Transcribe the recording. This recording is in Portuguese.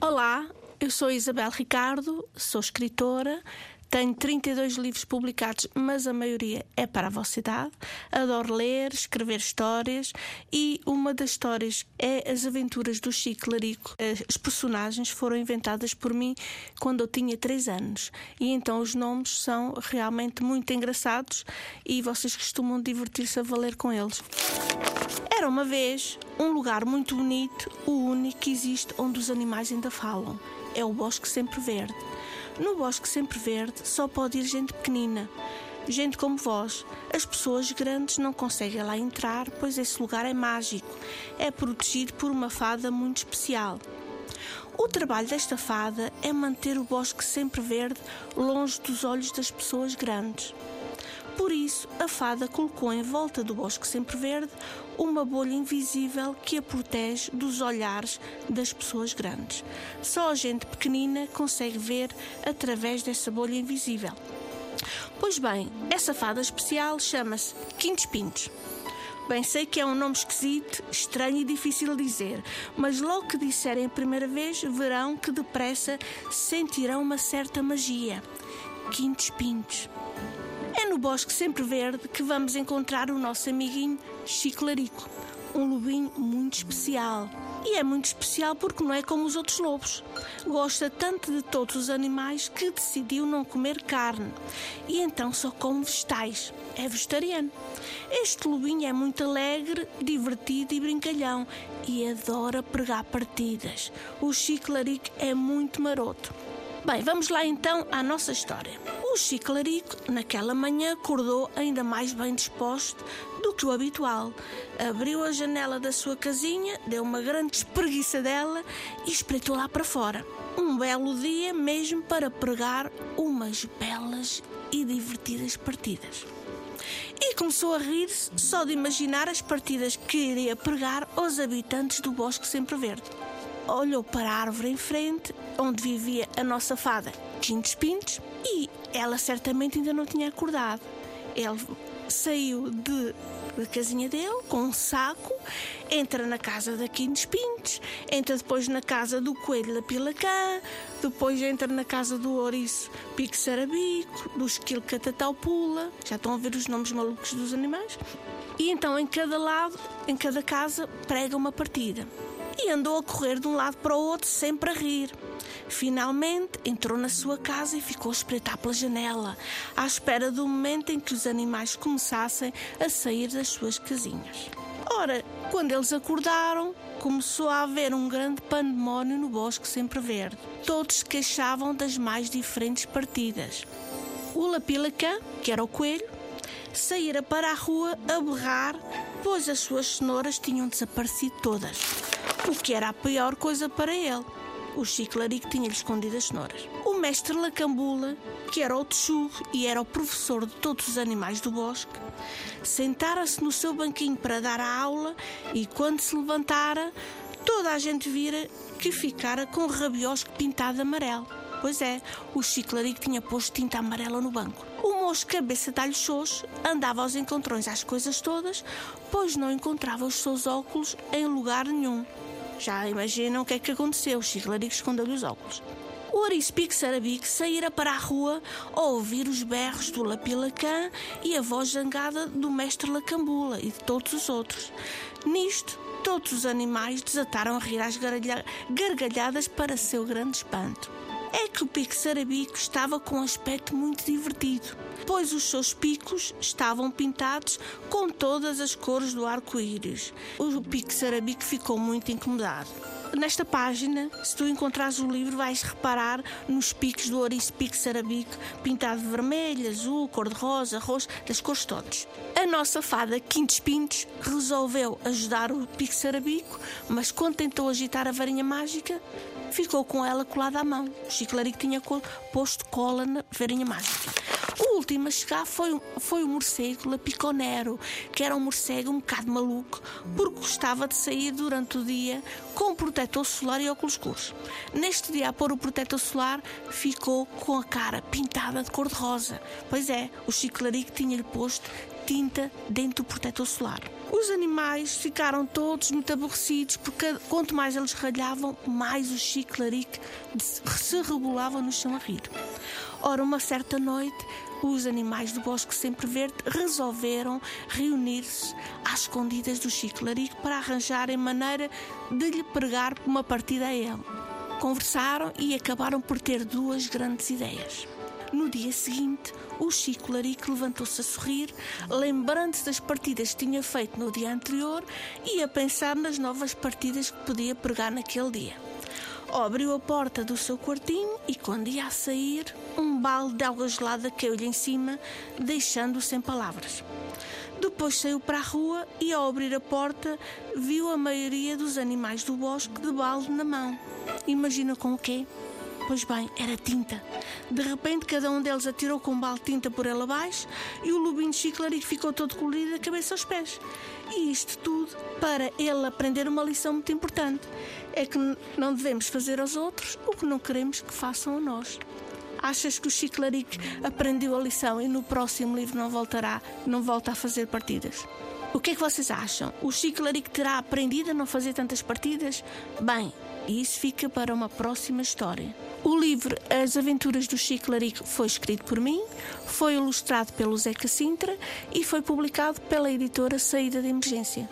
Olá, eu sou Isabel Ricardo, sou escritora, tenho 32 livros publicados, mas a maioria é para a vossa idade. Adoro ler, escrever histórias e uma das histórias é As Aventuras do Chico Larico. As personagens foram inventadas por mim quando eu tinha 3 anos e então os nomes são realmente muito engraçados e vocês costumam divertir-se a valer com eles. Era uma vez um lugar muito bonito, o único que existe onde os animais ainda falam. É o Bosque Sempre Verde. No Bosque Sempre Verde só pode ir gente pequenina, gente como vós. As pessoas grandes não conseguem lá entrar, pois esse lugar é mágico. É protegido por uma fada muito especial. O trabalho desta fada é manter o bosque sempre verde longe dos olhos das pessoas grandes. Por isso, a fada colocou em volta do bosque sempre verde uma bolha invisível que a protege dos olhares das pessoas grandes. Só a gente pequenina consegue ver através dessa bolha invisível. Pois bem, essa fada especial chama-se Quintos Pintos. Bem, sei que é um nome esquisito, estranho e difícil de dizer, mas logo que disserem a primeira vez, verão que depressa sentirão uma certa magia. Quintos Pintos. É no Bosque Sempre Verde que vamos encontrar o nosso amiguinho Chiclarico, um lobinho muito especial. E é muito especial porque não é como os outros lobos. Gosta tanto de todos os animais que decidiu não comer carne e então só come vegetais. É vegetariano. Este lobinho é muito alegre, divertido e brincalhão e adora pregar partidas. O Chiclarico é muito maroto. Bem, vamos lá então à nossa história. O Chiclarico, naquela manhã, acordou ainda mais bem disposto do que o habitual. Abriu a janela da sua casinha, deu uma grande espreguiça dela e espreitou lá para fora. Um belo dia mesmo para pregar umas belas e divertidas partidas. E começou a rir-se só de imaginar as partidas que iria pregar aos habitantes do Bosque Sempre Verde olhou para a árvore em frente, onde vivia a nossa fada, Quintos Pintos, ela certamente ainda não tinha acordado. Ele saiu de, da casinha dele com um saco, entra na casa da Quintos Pintos, entra depois na casa do Coelho da Pilacã, depois entra na casa do Ouriço Pique Sarabico, do Esquilo Catatau Pula, já estão a ver os nomes malucos dos animais? E então em cada lado, em cada casa, prega uma partida e andou a correr de um lado para o outro, sempre a rir. Finalmente entrou na sua casa e ficou a espreitar pela janela, à espera do momento em que os animais começassem a sair das suas casinhas. Ora, quando eles acordaram, começou a haver um grande pandemónio no bosque sempre verde. Todos se queixavam das mais diferentes partidas. O Lapilacã, que era o coelho, saíra para a rua a berrar, pois as suas cenouras tinham desaparecido todas o que era a pior coisa para ele. O Chiclarico tinha-lhe escondido as cenouras. O mestre Lacambula, que era o texugo e era o professor de todos os animais do bosque, sentara-se no seu banquinho para dar a aula e, quando se levantara, toda a gente vira que ficara com o rabiosco pintado amarelo. Pois é, o Chiclarico tinha posto tinta amarela no banco. O moço cabeça de alho xoxo andava aos encontrões às coisas todas, pois não encontrava os seus óculos em lugar nenhum. Já imaginam o que é que aconteceu? Chico Larico escondeu-lhe os óculos. O Arispique Sarabique saíra para a rua a ouvir os berros do Lapilacã e a voz zangada do mestre Lacambula e de todos os outros. Nisto, todos os animais desataram a rir às gargalhadas para seu grande espanto é que o pico sarabico estava com um aspecto muito divertido, pois os seus picos estavam pintados com todas as cores do arco-íris. O pico sarabico ficou muito incomodado. Nesta página, se tu encontrares o livro, vais reparar nos picos do ouriço pico sarabico, pintado de vermelho, azul, cor-de-rosa, roxo, das cores todas. A nossa fada Quintos Pintos resolveu ajudar o pico sarabico, mas quando tentou agitar a varinha mágica, ficou com ela colada à mão. O Chiclarico tinha posto cola na varinha mágica. O último a chegar foi, foi o morcego Lapiconero, que era um morcego um bocado maluco, porque gostava de sair durante o dia com protetor solar e óculos escuros. Neste dia, a pôr o protetor solar, ficou com a cara pintada de cor-de-rosa. Pois é, o Chiclarico tinha-lhe posto tinta dentro do protetor solar. Os animais ficaram todos muito aborrecidos porque quanto mais eles ralhavam, mais o chiclarique se rebolava no chão a rir. Ora, uma certa noite, os animais do Bosque Sempre Verde resolveram reunir-se às escondidas do chiclarique para arranjarem maneira de lhe pregar uma partida a ele. Conversaram e acabaram por ter duas grandes ideias. No dia seguinte, o Chico Larico levantou-se a sorrir, lembrando-se das partidas que tinha feito no dia anterior e a pensar nas novas partidas que podia pregar naquele dia. Abriu a porta do seu quartinho e, quando ia a sair, um balde de água gelada caiu-lhe em cima, deixando-o sem palavras. Depois saiu para a rua e, ao abrir a porta, viu a maioria dos animais do bosque de balde na mão. Imagina com o quê? Pois bem, era tinta. De repente, cada um deles atirou com um balde de tinta por ela abaixo e o lubinho de chiclarico ficou todo colorido da cabeça aos pés. E isto tudo para ele aprender uma lição muito importante: é que não devemos fazer aos outros o que não queremos que façam a nós. Achas que o Chiclarico aprendeu a lição e no próximo livro não voltará, não volta a fazer partidas? O que é que vocês acham? O Chiclarico terá aprendido a não fazer tantas partidas? Bem, isso fica para uma próxima história. O livro As Aventuras do Chico Larico foi escrito por mim, foi ilustrado pelo Zeca Sintra e foi publicado pela editora Saída de Emergência.